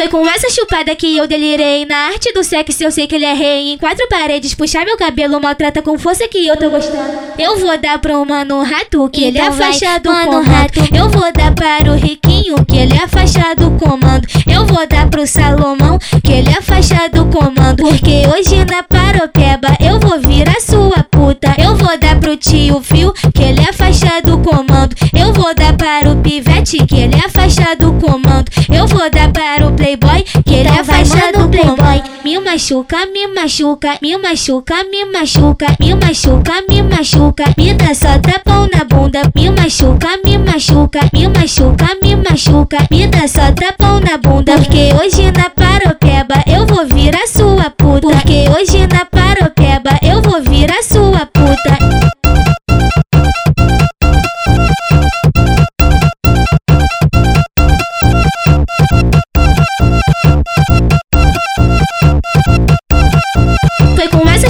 Foi com essa chupada que eu delirei. Na arte do sexo eu sei que ele é rei. Em quatro paredes, puxar meu cabelo, maltrata com força que eu tô gostando. Eu vou dar pro mano rato, que ele é Então faixa do mano comando. rato. Eu vou dar para o riquinho, que ele é faixa do comando. Eu vou dar pro Salomão, que ele é faixa do comando. Porque hoje na paropeba eu vou virar sua puta. Eu vou dar pro tio Fio, que ele é faixa do comando. Eu vou dar para o pivete, que ele é faixa do comando. Eu vou dar para o playboy, que ele é Então vai, faixa do playboy. comando. Me machuca, me machuca, me machuca, me machuca, me machuca, me machuca, me dá só tapão na bunda. Me machuca, me machuca, me machuca, me machuca, me dá só tapão na bunda. Porque hoje na paropeba eu vou virar sua puta. Porque hoje na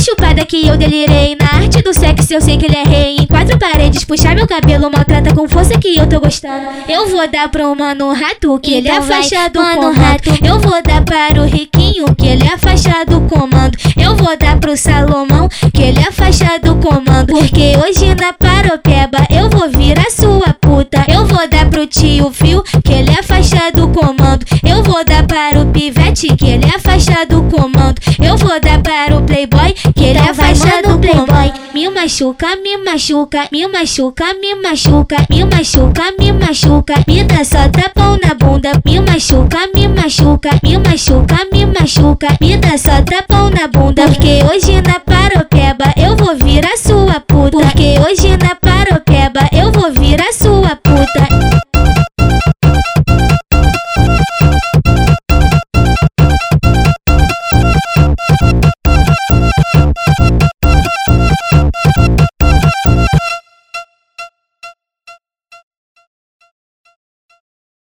chupada que eu delirei. Na arte do sexo eu sei que ele é rei. Em quatro paredes, puxar meu cabelo, maltrata com força que eu tô gostando. Eu vou dar pro mano rato, que ele é Então vai, faixa do mano comando. rato. Eu vou dar para o riquinho, que ele é faixa do comando. Eu vou dar pro Salomão, que ele é faixa do comando. Porque hoje na paropeba eu vou virar sua puta. Eu vou dar pro tio Fio, que ele é faixa do comando. Eu vou dar para o pivete, que ele é faixa do comando. Eu vou dar para o playboy, que ele é Então faixa do playboy. Me machuca, me machuca, me machuca, me machuca, me machuca, me machuca, me dá só tapão na bunda. Me machuca, me machuca, me machuca, me machuca, me dá só tapão na bunda. Porque hoje na